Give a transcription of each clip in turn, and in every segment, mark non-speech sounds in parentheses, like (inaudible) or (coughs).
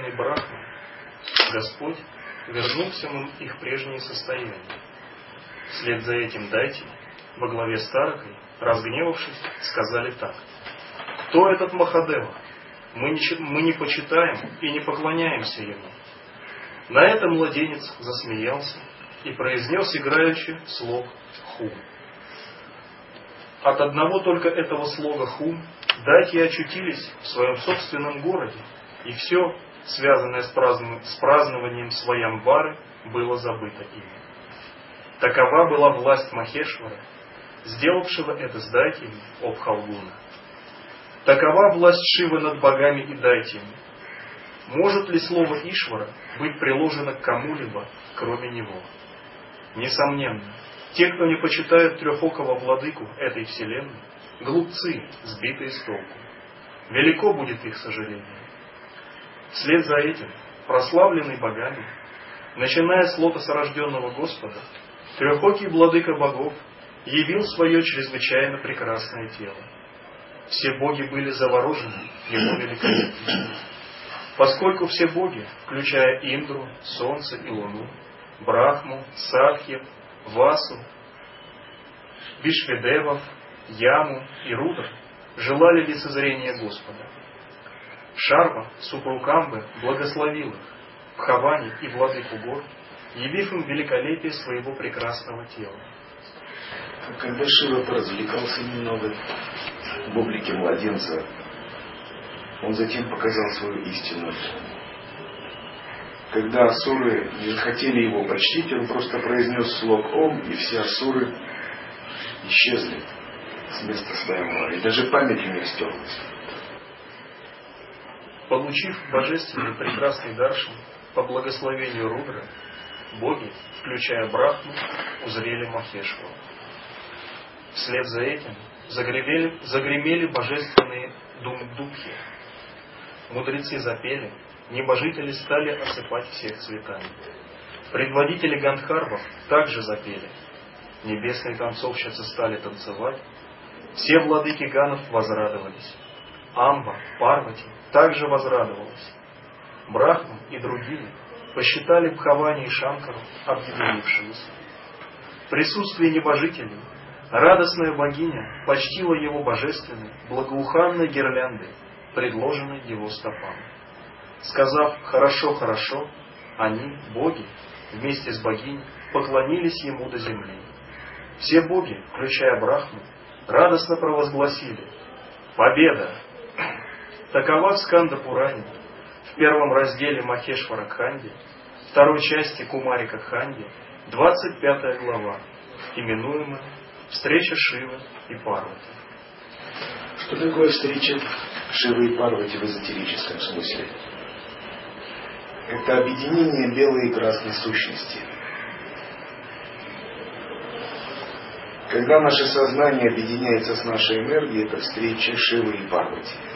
Прославленный Брахма, Господь вернул всем им их прежние состояния. Вслед за этим дайте, во главе Старокой, разгневавшись, сказали так. Кто этот Махадева? Мы не, мы не почитаем и не поклоняемся ему. На это младенец засмеялся и произнес играющий слог «хум». От одного только этого слога «хум» дайте очутились в своем собственном городе, и все, связанное с, празднов... с празднованием Своямвары, было забыто ими. Такова была власть Махешвара, сделавшего это с дайтями Обхалгуна. Такова власть Шивы над богами и дайтями. Может ли слово Ишвара быть приложено к кому-либо, кроме него? Несомненно, те, кто не почитают трехокого владыку этой вселенной, глупцы, сбитые с толку. Велико будет их сожаление. Вслед за этим, прославленный богами, начиная с лотоса рожденного Господа, трехокий владыка богов явил свое чрезвычайно прекрасное тело. Все боги были заворожены его великолепием. Поскольку все боги, включая Индру, Солнце и Луну, Брахму, Садхьев, Васу, Вишведевов, Яму и Рудр, желали лицезрения Господа. Шарва, супруг Амбы, благословил их, Бхавани и владыку гор, явив им великолепие своего прекрасного тела. Когда Шива поразвлекался немного в облике младенца, он затем показал свою истинную Когда асуры не захотели его почтить, он просто произнес слог Ом, и все асуры исчезли с места своего. И даже память у них стерлась. Получив божественный прекрасный даршин по благословению Рудра, боги, включая Брахму, узрели Махешву. Вслед за этим загремели, загремели божественные думдухи. Мудрецы запели, небожители стали осыпать всех цветами. Предводители Гандхарвов также запели. Небесные танцовщицы стали танцевать. Все владыки Ганов возрадовались. Амба, Парвати также возрадовалась. Брахма и другие посчитали Бхавани и Шанкару объединившимися. В присутствии небожителей радостная богиня почтила его божественной, благоуханной гирляндой, предложенной его стопам. Сказав «хорошо, хорошо», они, боги, вместе с богиней, поклонились ему до земли. Все боги, включая Брахму, радостно провозгласили «Победа! Такова в Сканда Пуране, в первом разделе Махешвара Кханди, второй части Кумарика Кханди, 25 глава, именуемая «Встреча Шивы и Парвати». Что такое встреча Шивы и Парвати в эзотерическом смысле? Это объединение белой и красной сущности. Когда наше сознание объединяется с нашей энергией, это встреча Шивы и Парвати.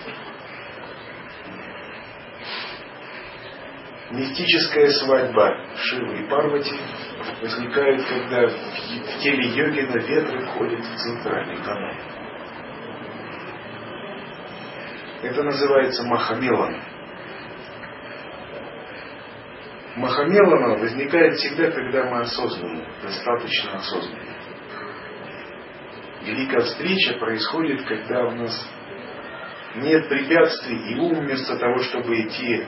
Мистическая свадьба Шивы и Парвати возникает, когда в теле йогина ветры входят в центральный канал. Это называется Махамелана. Махамелана возникает всегда, когда мы осознанны, достаточно осознанны. Великая встреча происходит, когда у нас нет препятствий, и ум вместо того, чтобы идти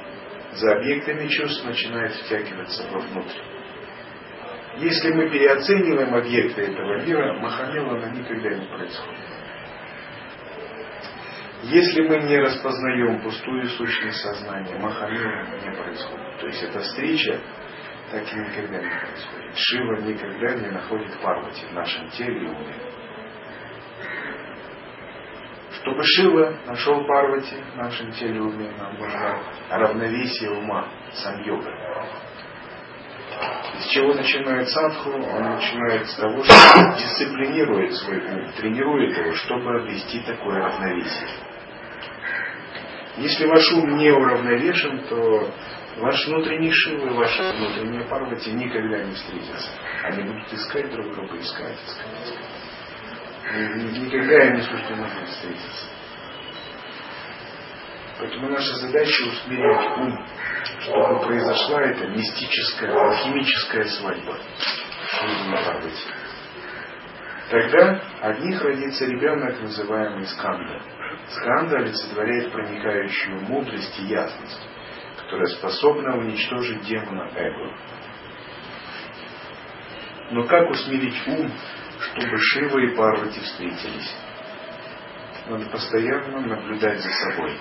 за объектами чувств начинает втягиваться вовнутрь. Если мы переоцениваем объекты этого мира, Махамелана никогда не происходит. Если мы не распознаем пустую сущность сознания, Махамелана не происходит. То есть эта встреча так и никогда не происходит. Шива никогда не находит Парвати в нашем теле и уме. Чтобы Шива нашел Парвати в нашем теле уме, нам нужно равновесие ума, сам-йога. С чего начинает садху? Он начинает с того, что дисциплинирует свой ум, тренирует его, чтобы обрести такое равновесие. Если ваш ум не уравновешен, то Ваш внутренний Шива и ваша внутренняя Парвати никогда не встретятся. Они будут искать друг друга, искать, искать, искать. Никогда им не суждено будет встретиться. Поэтому наша задача усмирить ум, чтобы произошла эта мистическая, алхимическая свадьба Шивы и Парвати. Тогда от них родится ребенок, называемый Сканда. Сканда олицетворяет проникающую мудрость и ясность которая способна уничтожить демона эго. Но как усмирить ум, чтобы Шива и Парвати встретились? Надо постоянно наблюдать за собой.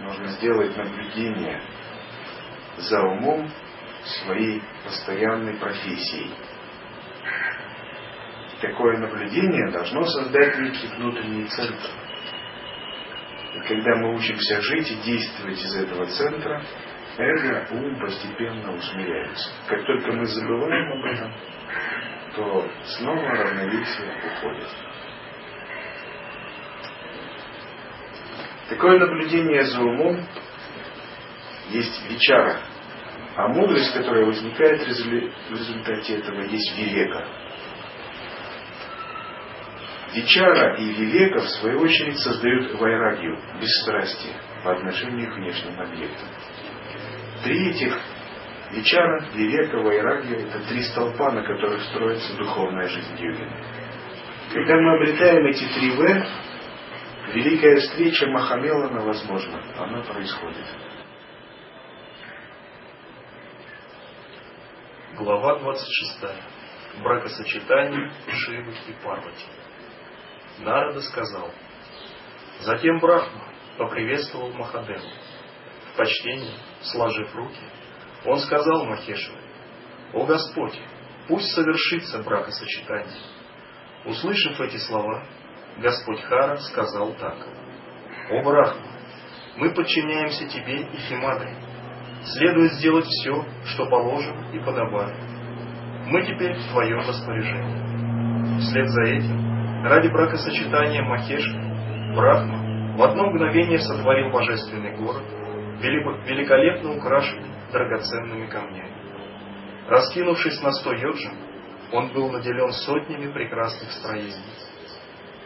Нужно сделать наблюдение за умом своей постоянной профессией. Такое наблюдение должно создать некий внутренний центр – и когда мы учимся жить и действовать из этого центра, эго, ум постепенно усмиряются. Как только мы забываем об этом, то снова равновесие уходит. Такое наблюдение за умом есть вечара, а мудрость, которая возникает в результате этого, есть вивека. Вичара и Вивека, в свою очередь, создают вайрагию, бесстрастие по отношению к внешним объектам. Три этих Вичара, Вивека, Вайрагия – это три столпа, на которых строится духовная жизнь йогина. Когда мы обретаем эти три В, великая встреча Махамелана возможна. Она происходит. Глава 26. Бракосочетание Шивы и Парвати. Нарада сказал. Затем Брахма поприветствовал Махадеву. В почтении, сложив руки, он сказал Махешеву, «О Господь, пусть совершится бракосочетание». Услышав эти слова, Господь Хара сказал так, «О Брахма, мы подчиняемся Тебе и Химадре. Следует сделать все, что положено и подобает. Мы теперь в Твоем распоряжении». Вслед за этим Ради бракосочетания Махеш, Брахма в одно мгновение сотворил божественный город, великолепно украшенный драгоценными камнями. Раскинувшись на сто йоджин, он был наделен сотнями прекрасных строений.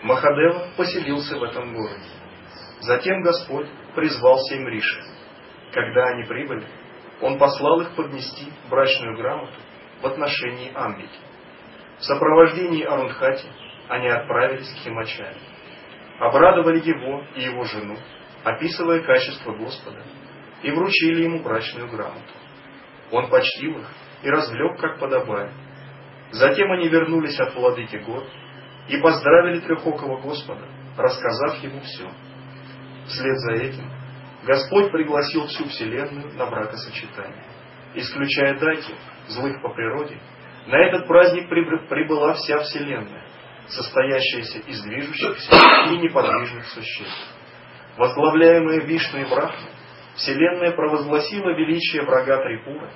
Махадева поселился в этом городе. Затем Господь призвал семь риши. Когда они прибыли, он послал их поднести брачную грамоту в отношении Амбики. В сопровождении Арундхати они отправились к Химачаре. Обрадовали его и его жену, описывая качество Господа, и вручили ему брачную грамоту. Он почтил их и развлек, как подобает. Затем они вернулись от владыки гор и поздравили трехокого Господа, рассказав ему все. Вслед за этим Господь пригласил всю Вселенную на бракосочетание. Исключая Даки, злых по природе, на этот праздник прибыла вся Вселенная, состоящаяся из движущихся и неподвижных существ. Возглавляемая Вишну и Брахма, Вселенная провозгласила величие врага Трипура.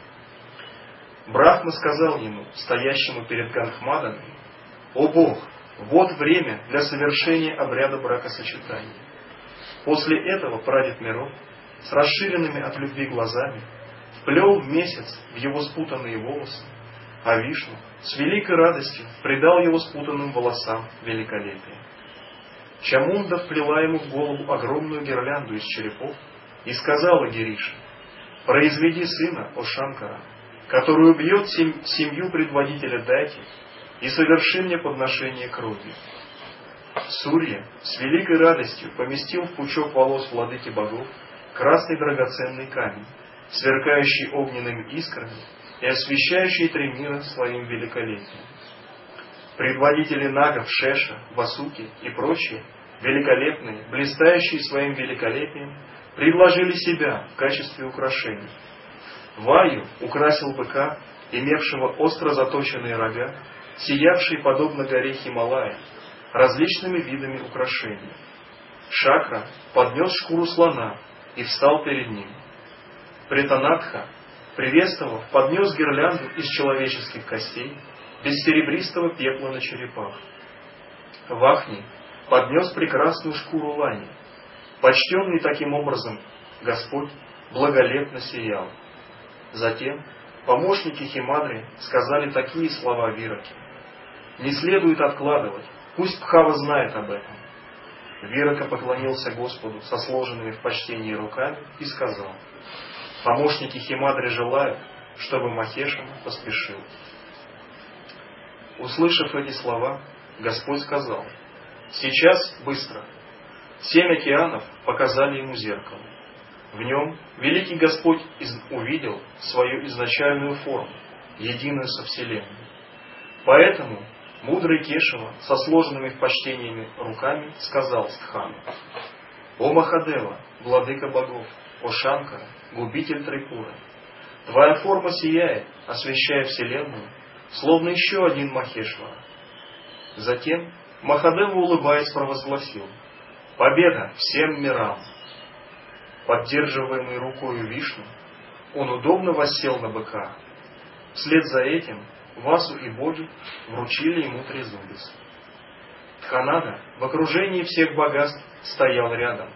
Брахма сказал ему, стоящему перед Гангмаданом, «О Бог, вот время для совершения обряда бракосочетания». После этого прадед миров, с расширенными от любви глазами, вплел месяц в его спутанные волосы, а Вишну с великой радостью придал его спутанным волосам великолепие. Чамунда вплела ему в голову огромную гирлянду из черепов и сказала Гирише, «Произведи сына, о Шанкара, который убьет сем семью предводителя Дати и соверши мне подношение крови». Сурья с великой радостью поместил в пучок волос владыки богов красный драгоценный камень, сверкающий огненными искрами и освещающий три мира своим великолепием. Предводители нагов Шеша, Васуки и прочие, великолепные, блистающие своим великолепием, предложили себя в качестве украшений. Ваю украсил быка, имевшего остро заточенные рога, сиявший подобно горе Хималая, различными видами украшений. Шакра поднес шкуру слона и встал перед ним. Пританатха приветствовав, поднес гирлянду из человеческих костей, без серебристого пепла на черепах. Вахни поднес прекрасную шкуру лани. Почтенный таким образом Господь благолепно сиял. Затем помощники Химадри сказали такие слова Вираке. Не следует откладывать, пусть Пхава знает об этом. Вирака поклонился Господу со сложенными в почтении руками и сказал, помощники Химадри желают, чтобы Махешама поспешил. Услышав эти слова, Господь сказал, сейчас быстро. Семь океанов показали ему зеркало. В нем великий Господь увидел свою изначальную форму, единую со Вселенной. Поэтому мудрый Кешева со сложенными в почтениями руками сказал Стхану, «О Махадева, владыка богов, о Шанкара, губитель Трипура, твоя форма сияет, освещая Вселенную, словно еще один Махешвара». Затем Махадева, улыбаясь, провозгласил, «Победа всем мирам!» Поддерживаемый рукою Вишну, он удобно воссел на быка. Вслед за этим Васу и боги вручили ему трезубец. Тханада в окружении всех богатств стоял рядом.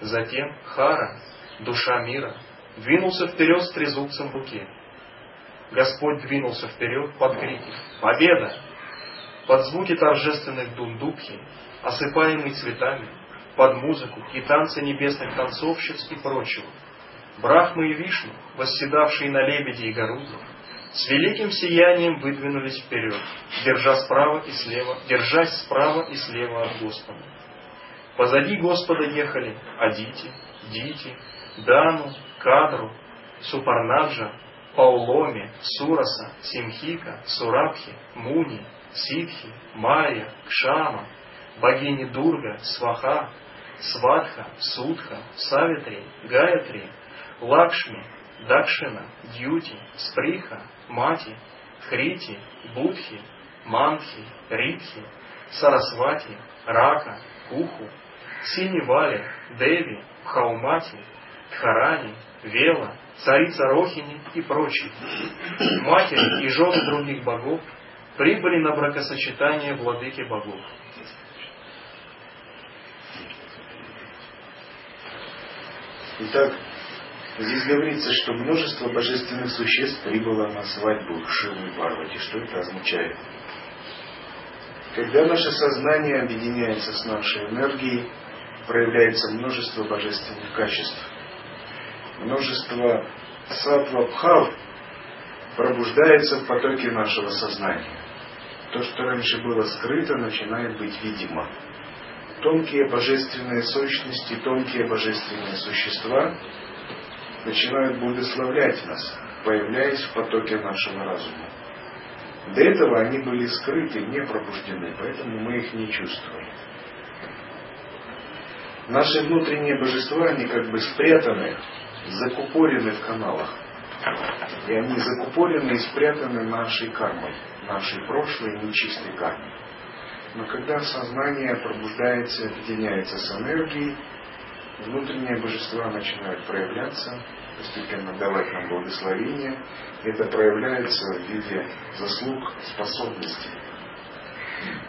Затем Хара, душа мира, двинулся вперед с трезубцем в руке. Господь двинулся вперед под крики «Победа!» Под звуки торжественных дундубхи, осыпаемый цветами, под музыку и танцы небесных танцовщиц и прочего. Брахмы и Вишну, восседавшие на лебеде и горуде, с великим сиянием выдвинулись вперед, держа справа и слева, держась справа и слева от Господа. Позади Господа ехали Адити, Дити, Дану, Кадру, Супарнаджа, Пауломи, Сураса, Симхика, Сурабхи, Муни, Ситхи, Майя, Кшама, богини Дурга, Сваха, Сватха, Судха, Савитри, Гаятри, Лакшми, Дакшина, Дьюти, Сприха, Мати, Хрити, Будхи, Манхи, Ритхи, Сарасвати, Рака, Куху, Синивали, Деви, Хаумати, Тхарани, Вела, царица Рохини и прочие. Матери и жены других богов прибыли на бракосочетание владыки богов. Итак, здесь говорится, что множество божественных существ прибыло на свадьбу Шивы и Парвати. Что это означает? Когда наше сознание объединяется с нашей энергией, проявляется множество божественных качеств. Множество сатва пробуждается в потоке нашего сознания. То, что раньше было скрыто, начинает быть видимо тонкие божественные сущности, тонкие божественные существа начинают благословлять нас, появляясь в потоке нашего разума. До этого они были скрыты, не пробуждены, поэтому мы их не чувствуем. Наши внутренние божества, они как бы спрятаны, закупорены в каналах. И они закупорены и спрятаны нашей кармой, нашей прошлой нечистой кармой. Но когда сознание пробуждается, объединяется с энергией, внутренние божества начинают проявляться, постепенно давать нам благословение. Это проявляется в виде заслуг, способностей.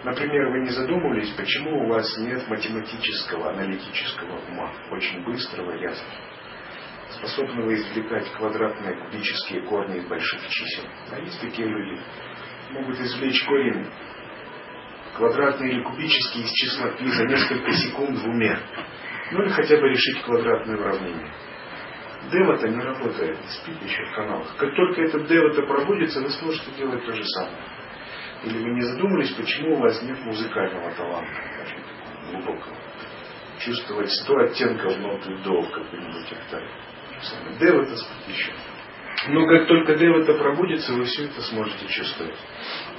Например, вы не задумывались, почему у вас нет математического, аналитического ума, очень быстрого, ясного, способного извлекать квадратные кубические корни из больших чисел. А есть такие люди, могут извлечь корень квадратный или кубический из числа π за несколько секунд в уме. Ну или хотя бы решить квадратное уравнение. Дева-то не работает, спит еще в каналах. Как только этот дева-то пробудится, вы сможете делать то же самое. Или вы не задумались, почему у вас нет музыкального таланта, глубокого. Чувствовать сто оттенков ноты до в какой-нибудь октаве. Дева-то спит еще. Но как только Дева-то пробудится, вы все это сможете чувствовать.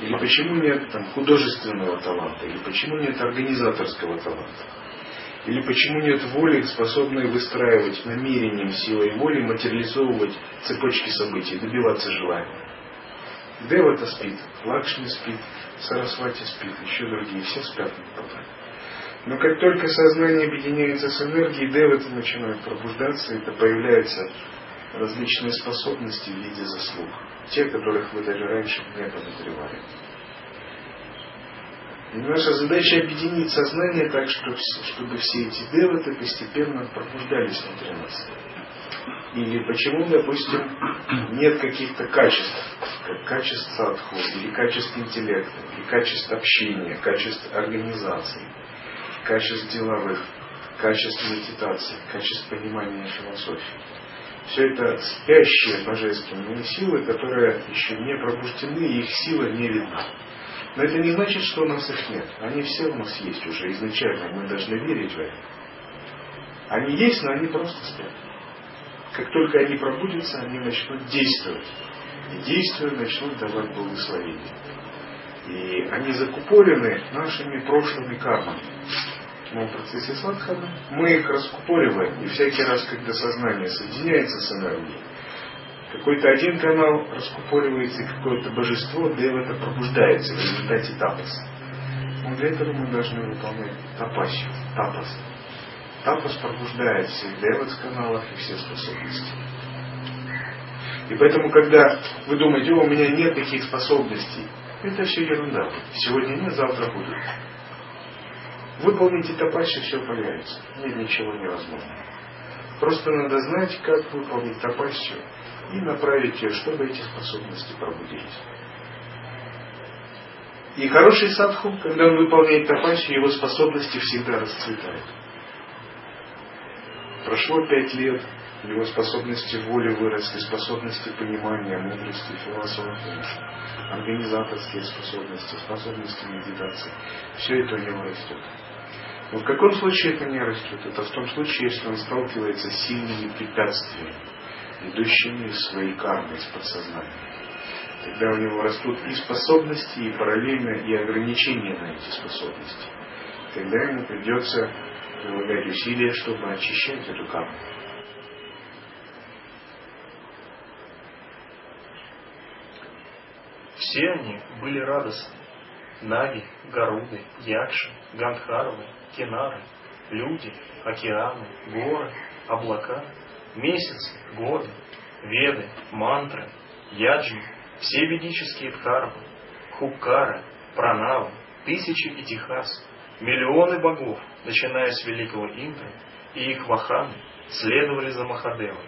Или почему нет там, художественного таланта, или почему нет организаторского таланта. Или почему нет воли, способной выстраивать намерением силой воли, материализовывать цепочки событий, добиваться желания. Дева-то спит, Лакшми спит, Сарасвати спит, еще другие, все спят потом. Но как только сознание объединяется с энергией, девы начинают пробуждаться, это появляется различные способности в виде заслуг, те, которых вы даже раньше не подозревали. И наша задача объединить сознание так, чтобы, все эти деваты постепенно пробуждались внутри нас. Или почему, допустим, нет каких-то качеств, как качеств садху, или качеств интеллекта, или качеств общения, качеств организации, качеств деловых, качеств медитации, качеств понимания философии. Все это спящие божественные силы, которые еще не пробуждены, и их сила не видна. Но это не значит, что у нас их нет. Они все у нас есть уже изначально. Мы должны верить в это. Они есть, но они просто спят. Как только они пробудятся, они начнут действовать. И действуя, начнут давать благословение. И они закупорены нашими прошлыми кармами. Но в процессе садханы мы их раскупориваем. И всякий раз, когда сознание соединяется с энергией, какой-то один канал раскупоривается, и какое-то божество Девата пробуждается в результате тапаса. Но для этого мы должны выполнять тапасию, тапас. Тапас пробуждает все Деват каналах и все способности. И поэтому, когда вы думаете, у меня нет таких способностей, это все ерунда. Сегодня нет, завтра будут. Выполните тапасию, все появится. Нет ничего невозможного. Просто надо знать, как выполнить тапасию и направить ее, чтобы эти способности пробудились. И хороший садху, когда он выполняет тапасию, его способности всегда расцветают. Прошло пять лет, его способности воли выросли, способности понимания, мудрости, философии, организаторские способности, способности медитации. Все это у него растет. Но в каком случае это не растет? Это в том случае, если он сталкивается с сильными препятствиями, идущими из своей кармы, из подсознания. Тогда у него растут и способности, и параллельно и ограничения на эти способности. Тогда ему придется прилагать усилия, чтобы очищать эту карму. Все они были радостны. Наги, Гаруды, Якши, Гандхаровы, Кинары, люди, океаны, горы, облака, месяцы, годы, веды, мантры, яджни, все ведические дхармы, хуккары, пранавы, тысячи итихас, миллионы богов, начиная с великого Индры, и их ваханы следовали за Махадевой.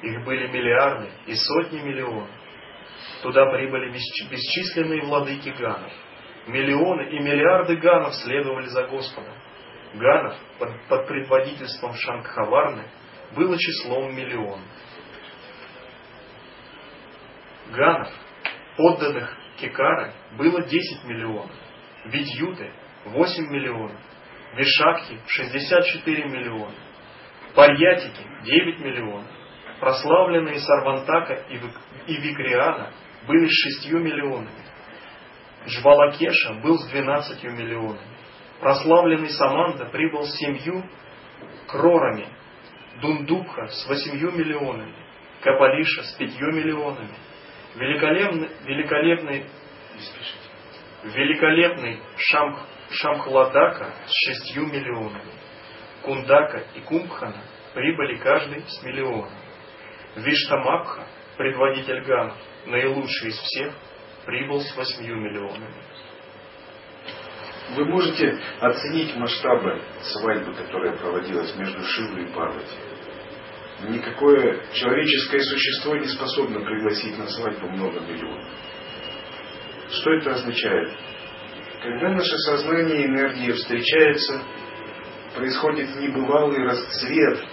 Их были миллиарды и сотни миллионов. Туда прибыли бесчисленные владыки ганов. Миллионы и миллиарды ганов следовали за Господом. Ганов под, под предводительством Шангхаварны было числом миллион. Ганов, подданных Кекары, было 10 миллионов. Видьюты 8 миллионов. Вишакхи 64 миллиона. Парьятики 9 миллионов. Прославленные Сарвантака и Викриана были с 6 миллионами. Джвалакеша был с 12 миллионами. Прославленный Саманда прибыл с семью крорами. Дундубха с восемью миллионами. Капалиша с пятью миллионами. Великолепный, великолепный, великолепный Шамх, Шамхладака с шестью миллионами. Кундака и Кумбхана прибыли каждый с миллионом. Виштамабха, предводитель ганов, наилучший из всех, прибыл с восьмью миллионами. Вы можете оценить масштабы свадьбы, которая проводилась между Шивой и Парвати. Никакое человеческое существо не способно пригласить на свадьбу много миллионов. Что это означает? Когда наше сознание и энергия встречаются, происходит небывалый расцвет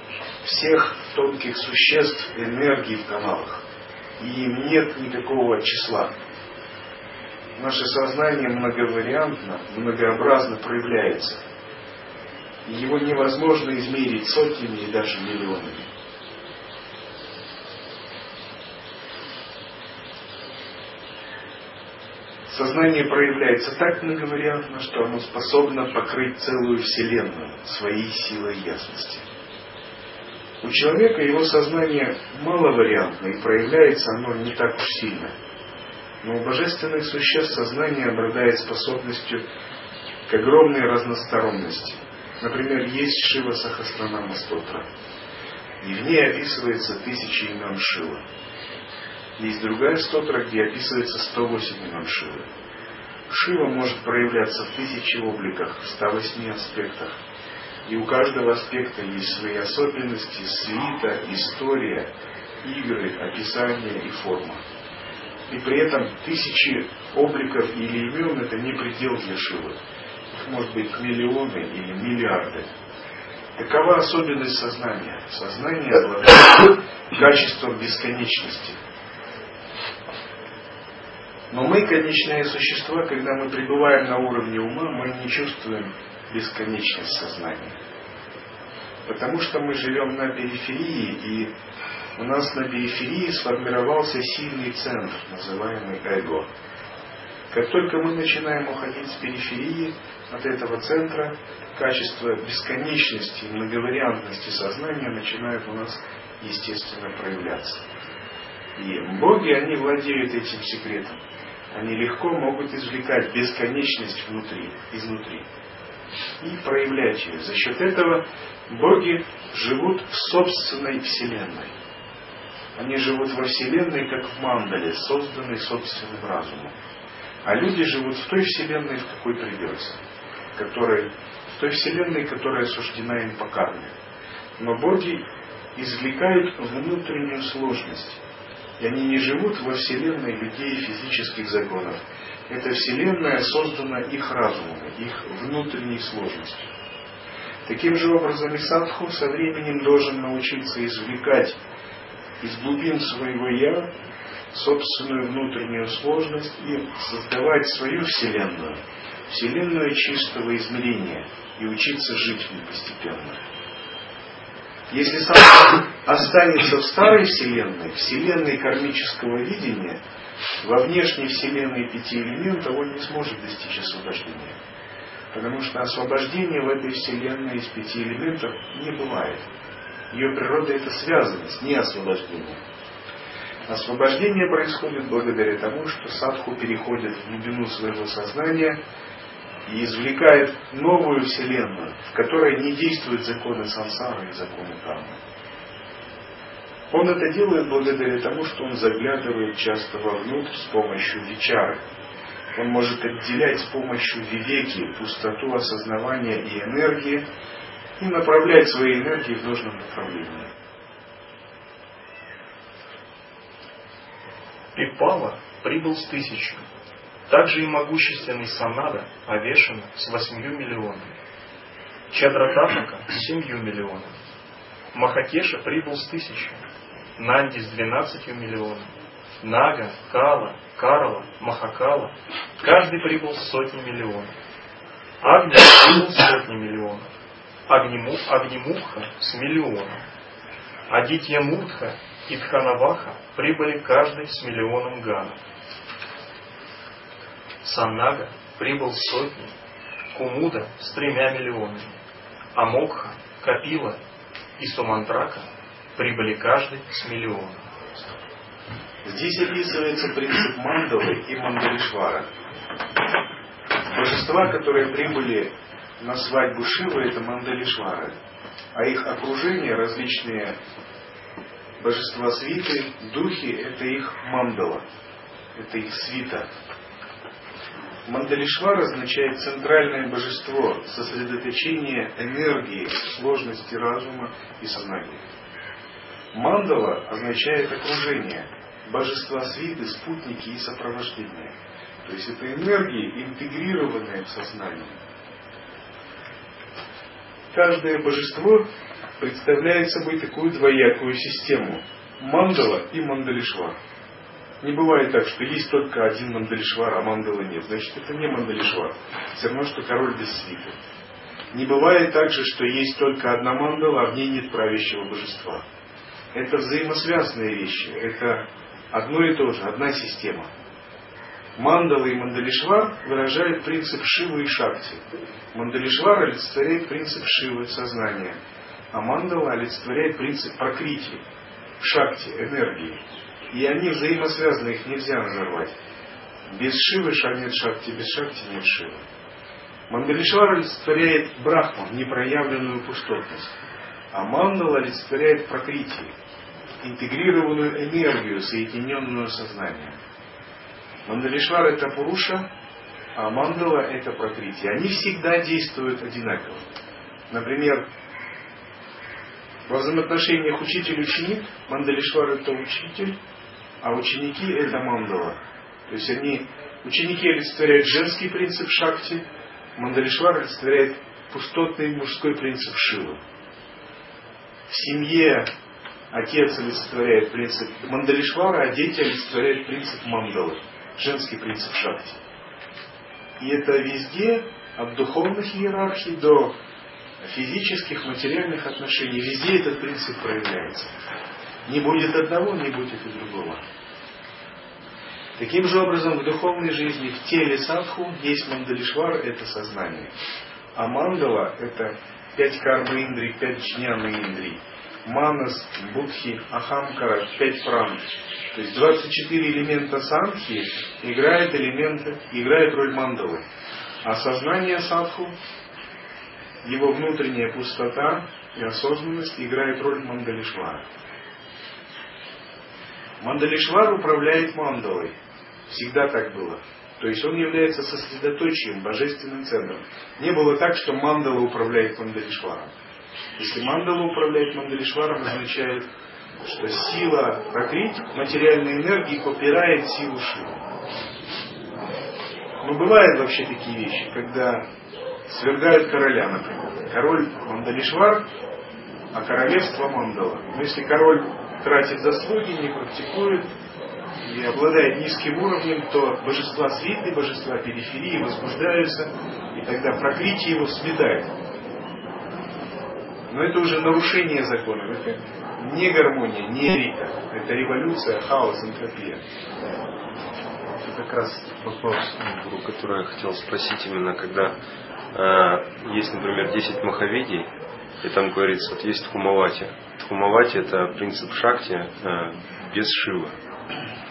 всех тонких существ энергии в каналах. И им нет никакого числа наше сознание многовариантно, многообразно проявляется. И его невозможно измерить сотнями и даже миллионами. Сознание проявляется так многовариантно, что оно способно покрыть целую Вселенную своей силой ясности. У человека его сознание маловариантно, и проявляется оно не так уж сильно – но у божественных существ сознание обладает способностью к огромной разносторонности. Например, есть Шива Сахасранама Стотра. И в ней описывается тысячи имен Шива. Есть другая стотра, где описывается 108 имен Шивы. Шива может проявляться в тысячи обликах, в 108 аспектах. И у каждого аспекта есть свои особенности, свита, история, игры, описание и форма. И при этом тысячи обликов или имен это не предел для Шивы. Их может быть миллионы или миллиарды. Такова особенность сознания. Сознание обладает качеством бесконечности. Но мы, конечные существа, когда мы пребываем на уровне ума, мы не чувствуем бесконечность сознания. Потому что мы живем на периферии, и у нас на периферии сформировался сильный центр, называемый эго. Как только мы начинаем уходить с периферии от этого центра, качество бесконечности, многовариантности сознания начинает у нас естественно проявляться. И боги, они владеют этим секретом. Они легко могут извлекать бесконечность внутри, изнутри и проявлять ее. За счет этого боги живут в собственной вселенной. Они живут во вселенной, как в мандале, созданной собственным разумом. А люди живут в той вселенной, в какой придется, которой, в той вселенной, которая суждена им по карме. Но боги извлекают внутреннюю сложность. И они не живут во вселенной людей и физических законов. Эта вселенная создана их разумом, их внутренней сложностью. Таким же образом и садху со временем должен научиться извлекать из глубин своего «я» собственную внутреннюю сложность и создавать свою вселенную, вселенную чистого измерения и учиться жить в ней постепенно. Если сам (coughs) останется в старой вселенной, вселенной кармического видения, во внешней вселенной пяти элементов он не сможет достичь освобождения. Потому что освобождение в этой вселенной из пяти элементов не бывает. Ее природа это связанность, не освобождение. Освобождение происходит благодаря тому, что садху переходит в глубину своего сознания и извлекает новую вселенную, в которой не действуют законы сансары и законы кармы. Он это делает благодаря тому, что он заглядывает часто вовнутрь с помощью вичары. Он может отделять с помощью вивеки пустоту осознавания и энергии и направлять свои энергии в нужном направлении. Пипала прибыл с тысячу. Также и могущественный Санада Овешина с восьмью миллионами. Чадрататака с семью миллионами. Махакеша прибыл с тысячу. Нанди с двенадцатью миллионами. Нага, Кала, Карла, Махакала. Каждый прибыл с сотни миллионов. Агни прибыл с сотни миллионов. Агниму, Агнимуха с миллионом. Адитья Муртха и Тханаваха прибыли каждый с миллионом ганов. Саннага прибыл с сотней, Кумуда с тремя миллионами, Амокха, Капила и Сумантрака прибыли каждый с миллионом. Здесь описывается принцип Мандалы и Мандалишвара. Божества, которые прибыли на свадьбу Шивы, это Мандалишвара. А их окружение, различные божества свиты, духи, это их мандала, это их свита. Мандалишвар означает центральное божество, сосредоточение энергии, сложности разума и сознания. Мандала означает окружение, божества свиты, спутники и сопровождение. То есть это энергии, интегрированные в сознание. Каждое божество представляет собой такую двоякую систему. Мандала и Мандалишвар. Не бывает так, что есть только один Мандалишвар, а Мандалы нет. Значит, это не Мандалишвар. Все равно, что король без свита. Не бывает также, что есть только одна мандала, а в ней нет правящего божества. Это взаимосвязанные вещи. Это одно и то же, одна система. Мандала и Мандалишвар выражают принцип Шивы и Шакти. Мандалишвар олицетворяет принцип Шивы, сознания. А Мандала олицетворяет принцип прокрити, Шакти, энергии. И они взаимосвязаны, их нельзя разорвать. Без Шивы нет Шакти, без Шакти нет Шивы. Мандалишвар олицетворяет Брахман, непроявленную пустотность. А Мандала олицетворяет прокрити, интегрированную энергию, соединенную сознанием. Мандалишвар это Пуруша, а мандала это прокрытие. Они всегда действуют одинаково. Например, во взаимоотношениях учитель-ученик, Мандалишвар это учитель, а ученики это мандала. То есть они, ученики олицетворяют женский принцип шакти, Мандалишвар олицетворяет пустотный мужской принцип Шивы. В семье отец олицетворяет принцип Мандалишвара, а дети олицетворяют принцип Мандалы, женский принцип Шакти. И это везде, от духовных иерархий до физических, материальных отношений, везде этот принцип проявляется. Не будет одного, не будет и другого. Таким же образом, в духовной жизни, в теле садху есть мандалишвар, это сознание. А мандала – это пять кармы индрий, пять джняны индрий. Манас, Будхи, Ахамкара, пять пран. То есть 24 элемента санхи играют, элементы, играют роль мандалы. А сознание садху, его внутренняя пустота и осознанность играет роль мандалишвара. Мандалишвар управляет мандалой. Всегда так было. То есть он является сосредоточием, божественным центром. Не было так, что мандала управляет Мандалишваром. Если мандала управляет Мандалишваром, означает, что сила прокрить материальной энергии попирает силу Шивы. Но бывают вообще такие вещи, когда свергают короля, например. Король Мандалишвар, а королевство Мандала. Но если король тратит заслуги, не практикует, и обладает низким уровнем, то божества свиты, божества периферии возбуждаются, и тогда прокрытие его сметает. Но это уже нарушение законов, это не гармония, не рика, это революция, хаос, энтропия. Это как раз вопрос, гуру, который я хотел спросить именно, когда э, есть, например, 10 махаведий, и там говорится, вот есть Тхумавати. Тхумавати это принцип шакти э, без шива.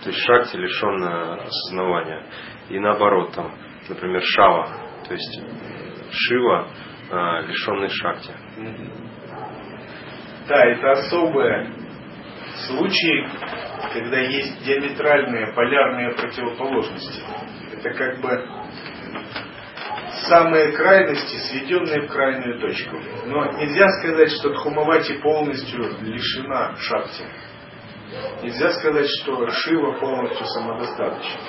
То есть шакти лишен осознавания. И наоборот, там, например, шава, то есть шива, э, лишенный шакти. Да, это особые случаи, когда есть диаметральные полярные противоположности. Это как бы самые крайности, сведенные в крайнюю точку. Но нельзя сказать, что Дхумавати полностью лишена шакти. Нельзя сказать, что Шива полностью самодостаточна.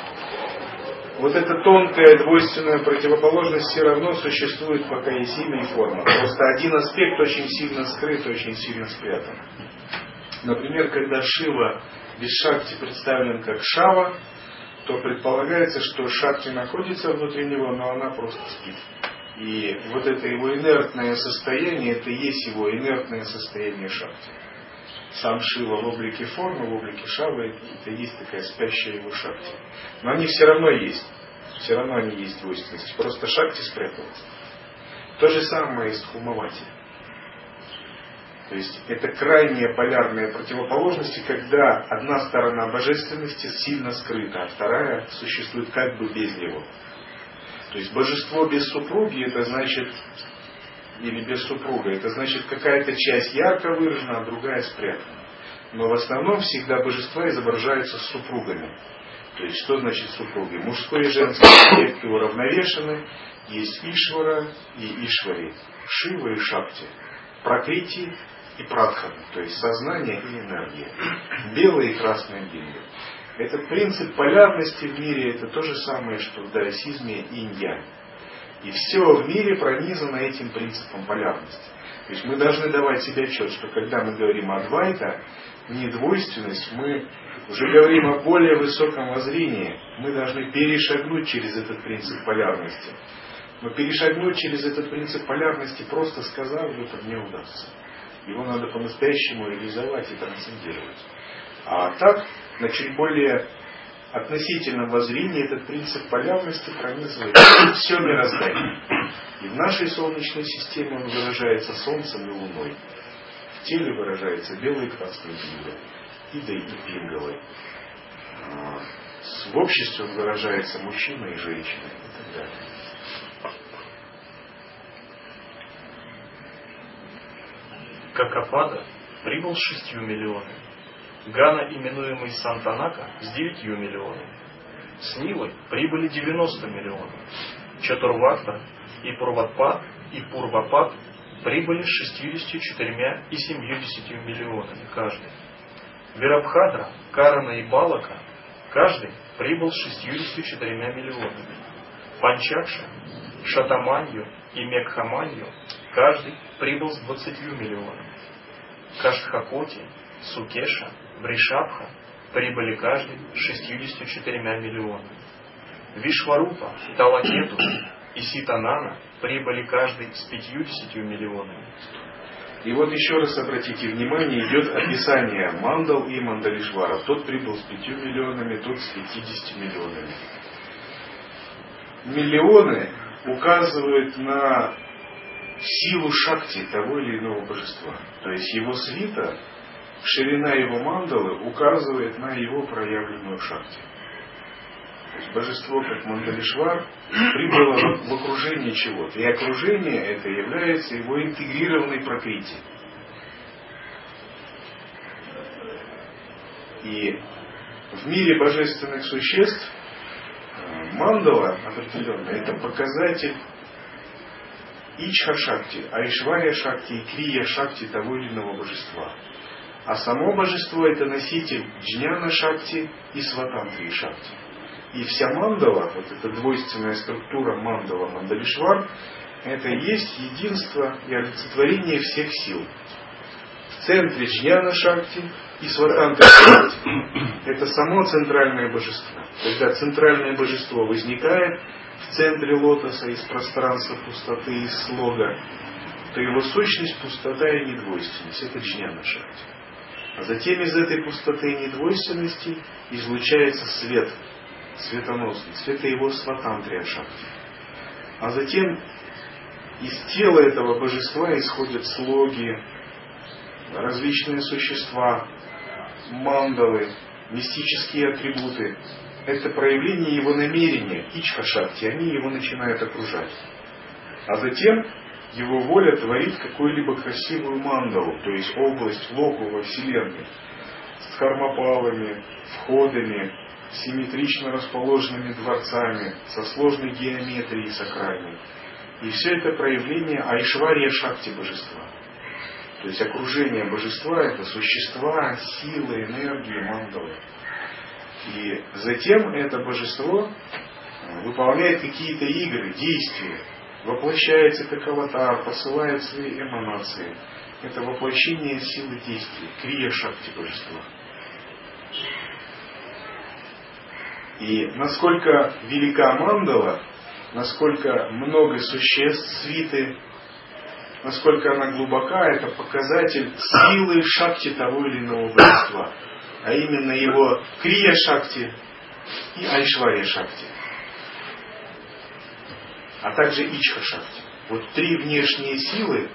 Вот эта тонкая двойственная противоположность все равно существует, пока есть имя и форма. Просто один аспект очень сильно скрыт, очень сильно спрятан. Например, когда Шива без Шакти представлен как Шава, то предполагается, что Шакти находится внутри него, но она просто спит. И вот это его инертное состояние, это и есть его инертное состояние Шакти сам Шива в облике формы, в облике Шавы, это есть такая спящая его шакти. Но они все равно есть. Все равно они есть двойственность. Просто шакти спряталась. То же самое и с Хумавати. То есть это крайние полярные противоположности, когда одна сторона божественности сильно скрыта, а вторая существует как бы без него. То есть божество без супруги, это значит или без супруга. Это значит, какая-то часть ярко выражена, а другая спрятана. Но в основном всегда божества изображаются с супругами. То есть, что значит супруги? Мужской и женский аспекты уравновешены. Есть Ишвара и Ишвари, Шива и Шакти, Пракрити и Прадхана, то есть сознание и энергия. Белые и красные бинго. Этот принцип полярности в мире это то же самое, что в даосизме инь-янь. И все в мире пронизано этим принципом полярности. То есть мы должны давать себе отчет, что когда мы говорим о двайта, не двойственность, мы уже говорим о более высоком воззрении. Мы должны перешагнуть через этот принцип полярности. Но перешагнуть через этот принцип полярности, просто сказав, это не удастся. Его надо по-настоящему реализовать и трансцендировать. А так, на чуть более относительном воззрении этот принцип полярности пронизывает все мироздание. И в нашей Солнечной системе он выражается Солнцем и Луной. В теле выражается белой и красной пингой, идой и пинговой. А, в обществе он выражается мужчиной и женщиной и так далее. Какапада прибыл с шестью миллионами Гана, именуемый Сантанака, с девятью миллионами. с Нилы прибыли 90 миллионов. Чатурвакта и Пурватпад и Пурвапад прибыли с 64 и 70 миллионами каждый. Вирабхадра, Карана и Балака каждый прибыл с 64 миллионами. Панчакша, Шатаманью и Мекхаманью каждый прибыл с 20 миллионами. Каштхакоти, Сукеша, Бришабха прибыли каждый с 64 миллионами. Вишварупа, Талакету и Ситанана прибыли каждый с 50 миллионами. И вот еще раз обратите внимание, идет описание Мандал и Мандалишвара. Тот прибыл с 5 миллионами, тот с 50 миллионами. Миллионы указывают на силу шакти того или иного божества. То есть его свита, ширина его мандалы указывает на его проявленную шакти. То есть божество, как Мандалишвар, прибыло в (coughs) окружении чего-то. И окружение это является его интегрированной прокрити. И в мире божественных существ э, мандала определенно это показатель Ичха Шакти, Айшвария Шакти и Крия Шакти того или иного божества. А само божество это носитель Джняна Шакти и Сватантрии Шакти. И вся мандала, вот эта двойственная структура мандала Мандалишвар, это и есть единство и олицетворение всех сил. В центре Джняна Шакти и Сватантрия Шакти это само центральное божество. Когда центральное божество возникает, в центре лотоса из пространства пустоты, из слога, то его сущность пустота и недвойственность. Это джняна шакти. А затем из этой пустоты и недвойственности излучается свет, светоносный, свет его сватантрия шакти. А затем из тела этого божества исходят слоги, различные существа, мандалы, мистические атрибуты, это проявление его намерения, ичха-шакти, они его начинают окружать. А затем его воля творит какую-либо красивую мандалу, то есть область локу во Вселенной, с хармопалами, входами, симметрично расположенными дворцами, со сложной геометрией сакральной. И все это проявление Айшвария Шакти божества. То есть окружение божества это существа, силы, энергии, мандалы. И затем это божество выполняет какие-то игры, действия, воплощается как аватар, посылает свои эманации. Это воплощение силы действия, крия шакти божества. И насколько велика мандала, насколько много существ, свиты, насколько она глубока, это показатель силы шакти того или иного божества а именно его Крия Шакти и Айшвария Шакти, а также Ичха Шакти. Вот три внешние силы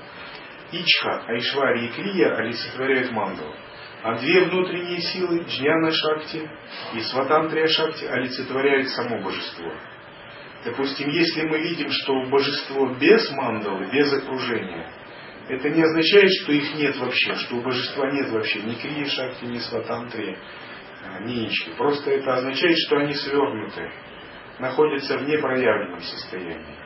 Ичха, Айшвария и Крия олицетворяют мандалу. А две внутренние силы, Джняна Шакти и Сватантрия Шакти, олицетворяют само божество. Допустим, если мы видим, что божество без мандалы, без окружения, это не означает, что их нет вообще, что у божества нет вообще ни Крии Шакти, ни Сватантри, а, ни Ички. Просто это означает, что они свернуты, находятся в непроявленном состоянии.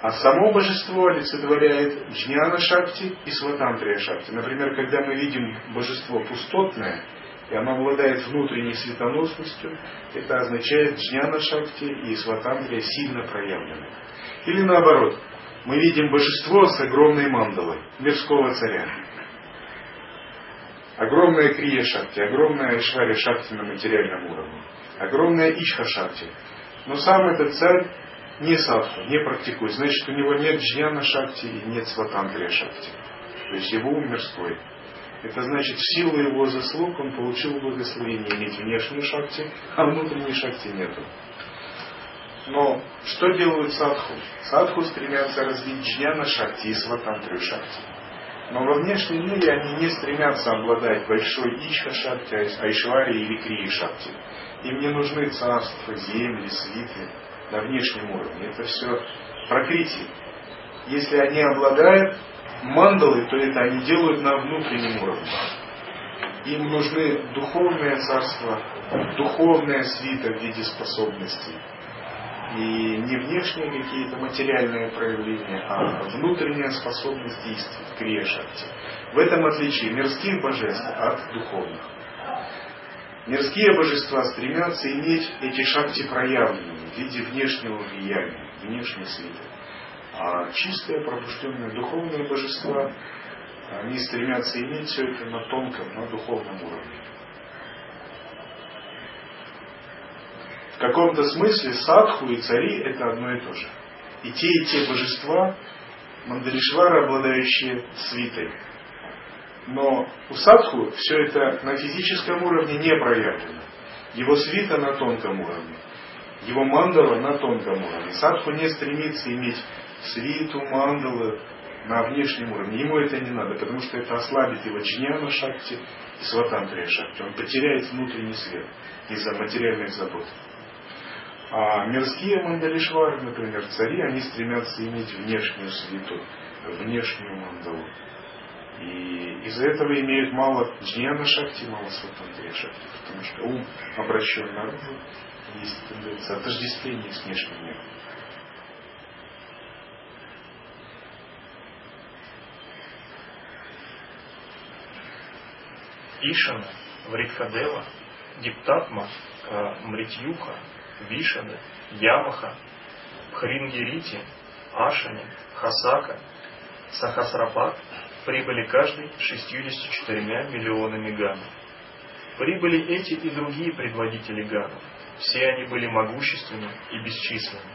А само божество олицетворяет Джняна Шакти и Сватантрия Шакти. Например, когда мы видим божество пустотное, и оно обладает внутренней светоносностью, это означает Джняна Шакти и Сватантрия сильно проявлены. Или наоборот, мы видим божество с огромной мандалой, мирского царя. Огромная крия шакти, огромная Ишвария шакти на материальном уровне, огромная Ичха шакти. Но сам этот царь не садху, не практикует. Значит, у него нет джняна шакти и нет сватантрия шакти. То есть его ум мирской. Это значит, в силу его заслуг он получил благословение иметь внешнюю шакти, а внутренней шакти нету. Но что делают садху? Садху стремятся развить джняна шакти и сватантрию шакти. Но во внешнем мире они не стремятся обладать большой ичха шакти, айшвари или крии шакти. Им не нужны царства, земли, свиты на внешнем уровне. Это все прокрытие. Если они обладают мандалой, то это они делают на внутреннем уровне. Им нужны духовные царства, духовная свита в виде способностей. И не внешние какие-то материальные проявления, а внутренняя способность действовать, крия. В этом отличие мирских божеств от духовных. Мирские божества стремятся иметь эти шакти проявленными в виде внешнего влияния, внешней свиты. А чистые, пробужденные духовные божества, они стремятся иметь все это на тонком, на духовном уровне. В каком-то смысле садху и цари это одно и то же. И те, и те божества, Мандалишвары, обладающие свитой, но у садху все это на физическом уровне не проявлено. Его свита на тонком уровне. Его мандала на тонком уровне. Садху не стремится иметь свиту, мандалы на внешнем уровне. Ему это не надо, потому что это ослабит его джняна шакти и сватантрия шакти. Он потеряет внутренний свет из-за материальных забот. А мирские мандалишвары, например, цари, они стремятся иметь внешнюю свиту, внешнюю мандалу. И из-за этого имеют мало джняна шакти, мало сватантрия шакти, потому что ум обращен наружу, есть тенденция отождествления с внешним миром. Ишана, Вритхадева, Диптатма, Мритюха, Вишада, Ямаха, Хрингирити, Ашани, Хасака, Сахасрапат прибыли каждый 64 миллионами ганов. Прибыли эти и другие предводители ганов. Все они были могущественны и бесчисленны.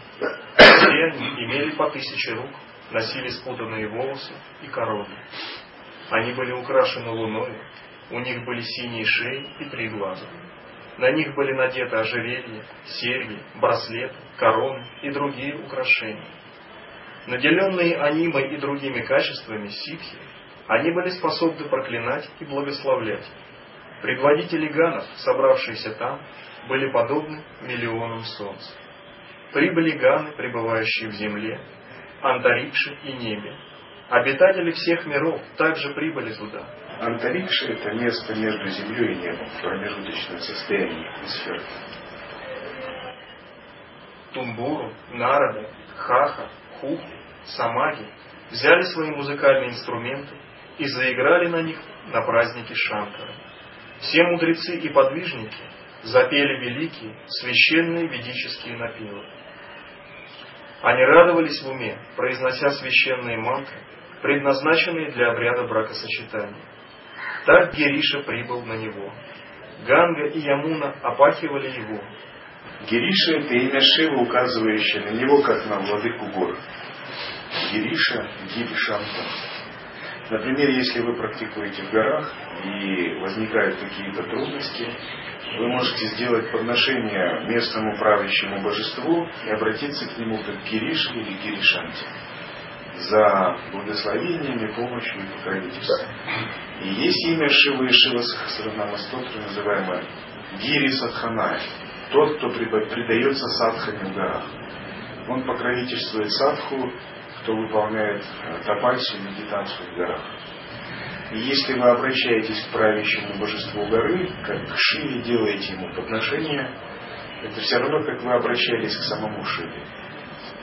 Все они имели по тысяче рук, носили спутанные волосы и короны. Они были украшены луной, у них были синие шеи и три глаза. На них были надеты ожерелья, серьги, браслеты, короны и другие украшения. Наделенные анимой и другими качествами ситхи, они были способны проклинать и благословлять. Предводители ганов, собравшиеся там, были подобны миллионам солнц. Прибыли ганы, пребывающие в земле, антарикше и небе. Обитатели всех миров также прибыли туда. Антарикша – это место между землей и небом, промежуточное состояние сферы. Тумбуру, Нарада, Хаха, Хуху, Самаги взяли свои музыкальные инструменты и заиграли на них на празднике Шанкара. Все мудрецы и подвижники запели великие, священные ведические напевы. Они радовались в уме, произнося священные мантры, предназначенные для обряда бракосочетания. Так Гериша прибыл на него. Ганга и Ямуна опахивали его. Гериша – это имя Шивы, указывающее на него, как на владыку гор. Гириша, Гиришанта. Например, если вы практикуете в горах и возникают какие-то трудности, вы можете сделать подношение местному правящему божеству и обратиться к нему как Гирише или Гиришанте за благословениями, помощью и покровительством. И есть имя Шивы и Шива Сахасранама Стотра, называемое Гири Садханай, тот, кто предается садхане в горах. Он покровительствует садху кто выполняет э, тапасию, медитацию в горах. И если вы обращаетесь к правящему божеству горы, как к Шиве делаете ему подношение, это все равно, как вы обращались к самому Шиве.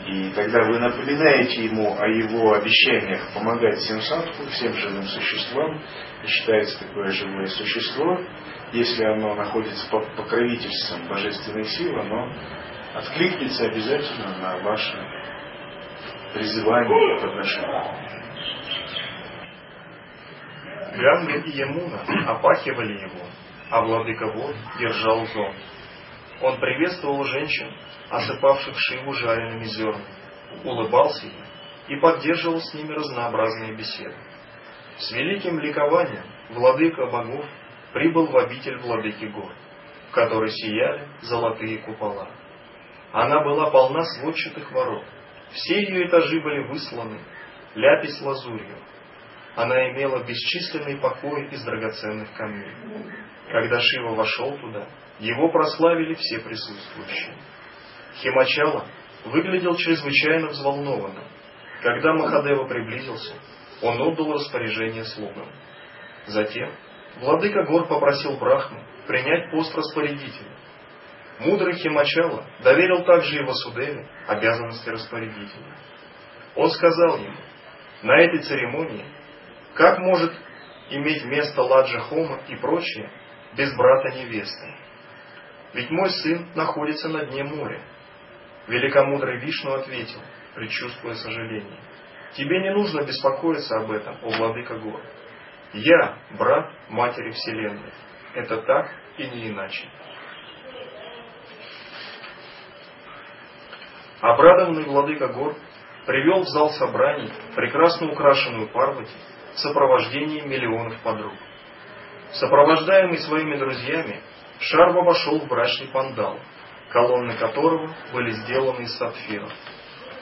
И тогда вы напоминаете ему о его обещаниях помогать всем садху, всем живым существам. И считается такое живое существо, если оно находится под покровительством божественной силы, оно откликнется обязательно на ваше призывание к отношению. Ганга и Ямуна опахивали его, а владыка вод держал зон. Он приветствовал женщин, осыпавших Шиву жареными зернами, улыбался им и поддерживал с ними разнообразные беседы. С великим ликованием владыка богов прибыл в обитель владыки гор, в которой сияли золотые купола. Она была полна сводчатых ворот, все ее этажи были высланы ляпис лазурью. Она имела бесчисленный покой из драгоценных камней. Когда Шива вошел туда, его прославили все присутствующие. Химачала выглядел чрезвычайно взволнованным. Когда Махадева приблизился, он отдал распоряжение слугам. Затем владыка гор попросил Брахму принять пост распорядителя. Мудрый Химачала доверил также и Васудеве обязанности распорядителя. Он сказал ему, на этой церемонии, как может иметь место Ладжа Хома и прочее без брата невесты? Ведь мой сын находится на дне моря. Великомудрый Вишну ответил, предчувствуя сожаление. Тебе не нужно беспокоиться об этом, о владыка гор. Я брат матери Вселенной. Это так и не иначе. Обрадованный владыка гор привел в зал собраний прекрасно украшенную Парвати в сопровождении миллионов подруг. Сопровождаемый своими друзьями, Шарва вошел в брачный пандал, колонны которого были сделаны из сапфиров,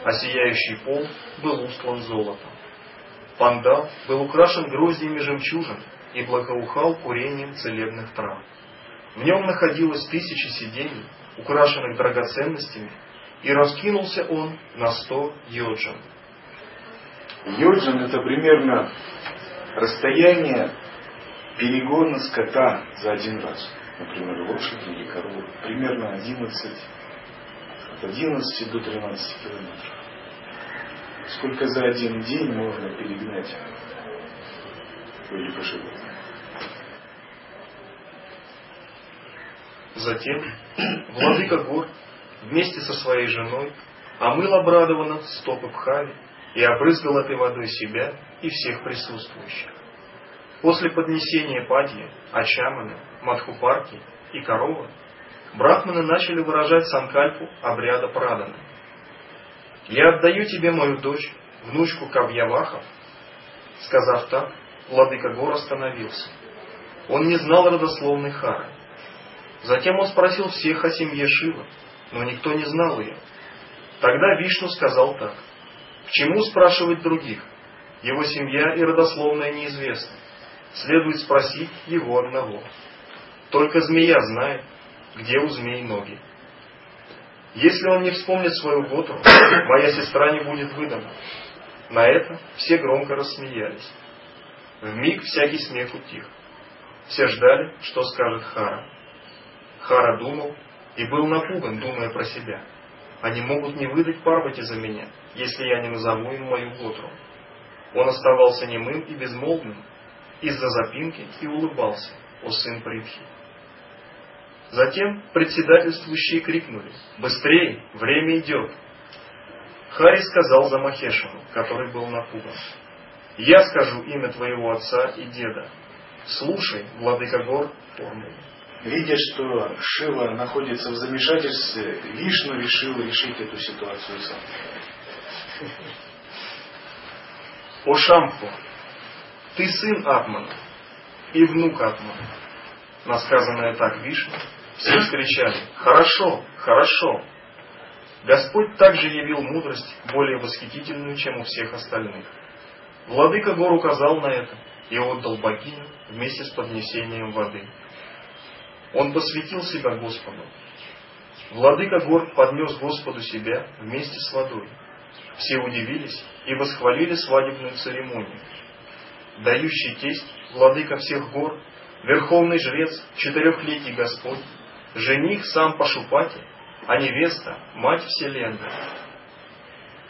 а сияющий пол был устлан золотом. Пандал был украшен гроздьями жемчужин и благоухал курением целебных трав. В нем находилось тысячи сидений, украшенных драгоценностями, и раскинулся он на сто йоджин. Йоджин это примерно расстояние перегона скота за один раз. Например, лошадь или корова. Примерно 11, от 11 до 13 километров. Сколько за один день можно перегнать какое-либо животное. Затем (clears throat) владыка гор вместе со своей женой омыл обрадованно стопы Бхави и обрызгал этой водой себя и всех присутствующих. После поднесения падьи, ачаманы, мадхупарки и коровы, брахманы начали выражать санкальпу обряда праданы. «Я отдаю тебе мою дочь, внучку Кавьявахов». Сказав так, владыка гор остановился. Он не знал родословной Хары. Затем он спросил всех о семье Шивы, но никто не знал ее. Тогда Вишну сказал так. К чему спрашивать других? Его семья и родословная неизвестны. Следует спросить его одного. Только змея знает, где у змей ноги. Если он не вспомнит свою Готру, (coughs) моя сестра не будет выдана. На это все громко рассмеялись. В миг всякий смех утих. Все ждали, что скажет Хара. Хара думал и был напуган, думая про себя. Они могут не выдать Парвати за меня, если я не назову им мою Готру. Он оставался немым и безмолвным из-за запинки и улыбался, о сын Притхи. Затем председательствующие крикнули «Быстрее! Время идет!» Хари сказал за Махешину, который был напуган. «Я скажу имя твоего отца и деда. Слушай, владыка гор, Формулы». Видя, что Шива находится в замешательстве, Вишну решил решить эту ситуацию сам. О Шамху, ты сын Атмана и внук Атмана. На сказанное так Вишну все скричали «Хорошо, хорошо!» Господь также явил мудрость, более восхитительную, чем у всех остальных. Владыка гор указал на это и отдал богиню вместе с поднесением воды. Он посвятил себя Господу. Владыка гор поднес Господу себя вместе с водой. Все удивились и восхвалили свадебную церемонию. Дающий тесть, владыка всех гор, верховный жрец, четырехлетний Господь, жених сам Пашупати, а невеста – мать Вселенной.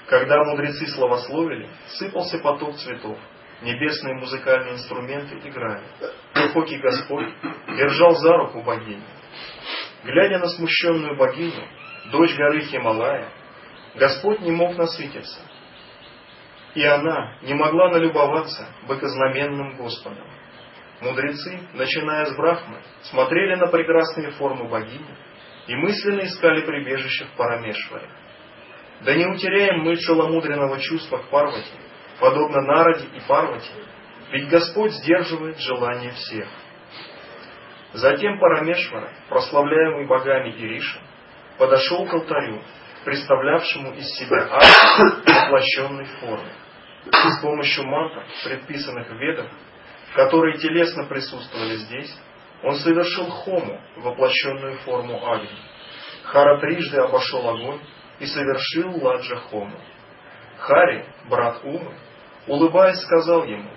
Когда мудрецы словословили, сыпался поток цветов, небесные музыкальные инструменты играли. Глубокий Господь держал за руку богиню. Глядя на смущенную богиню, дочь горы Хималая, Господь не мог насытиться. И она не могла налюбоваться быкознаменным Господом. Мудрецы, начиная с Брахмы, смотрели на прекрасные формы богини и мысленно искали прибежище в Парамешваре. Да не утеряем мы целомудренного чувства к Парвати, подобно Нараде и Парвати, ведь Господь сдерживает желания всех. Затем Парамешвара, прославляемый богами Ириша, подошел к алтарю, представлявшему из себя акт воплощенной формы. С помощью мантр, предписанных в ведах, которые телесно присутствовали здесь, он совершил хому, воплощенную форму Агни. Хара трижды обошел огонь и совершил ладжа хому. Хари, брат Умы, улыбаясь, сказал ему,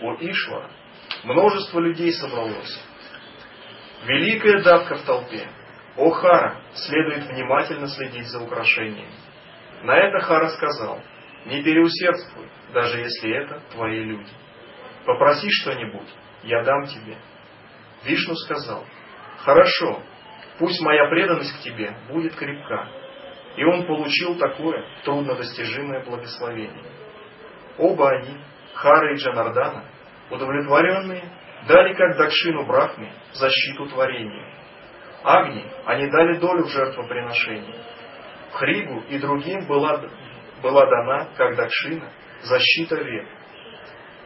«О Ишвара, Множество людей собралось. Великая давка в толпе. О, Хара, следует внимательно следить за украшениями. На это Хара сказал, не переусердствуй, даже если это твои люди. Попроси что-нибудь, я дам тебе. Вишну сказал, хорошо, пусть моя преданность к тебе будет крепка. И он получил такое труднодостижимое благословение. Оба они, Хара и Джанардана, удовлетворенные, дали как Дакшину Брахме защиту творения. Агни они дали долю в жертвоприношении. Хригу и другим была, была дана, как Дакшина, защита век.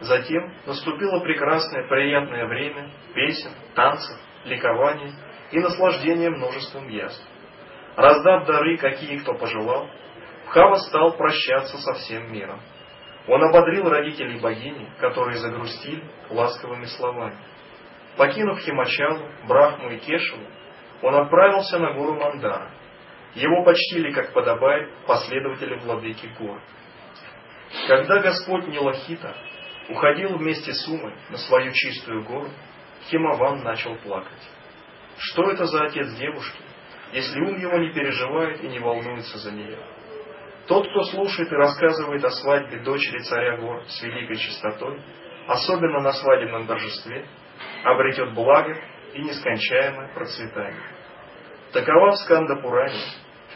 Затем наступило прекрасное, приятное время песен, танцев, ликования и наслаждения множеством яств. Раздав дары, какие кто пожелал, Пхава стал прощаться со всем миром. Он ободрил родителей богини, которые загрустили ласковыми словами. Покинув Химачалу, Брахму и Кешеву, он отправился на гору Мандара. Его почтили, как подобает, последователи владыки гор. Когда Господь Нилахита уходил вместе с Умой на свою чистую гору, Химаван начал плакать. Что это за отец девушки, если ум его не переживает и не волнуется за нее? Тот, кто слушает и рассказывает о свадьбе дочери царя гор с великой чистотой, особенно на свадебном торжестве, обретет благо и нескончаемое процветание. Такова в Скандапуране,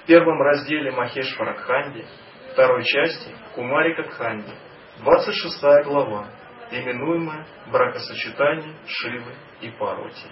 в первом разделе Махешваракханди, второй части Кумарика Кханди, 26 глава, именуемая «Бракосочетание Шивы и Парвати».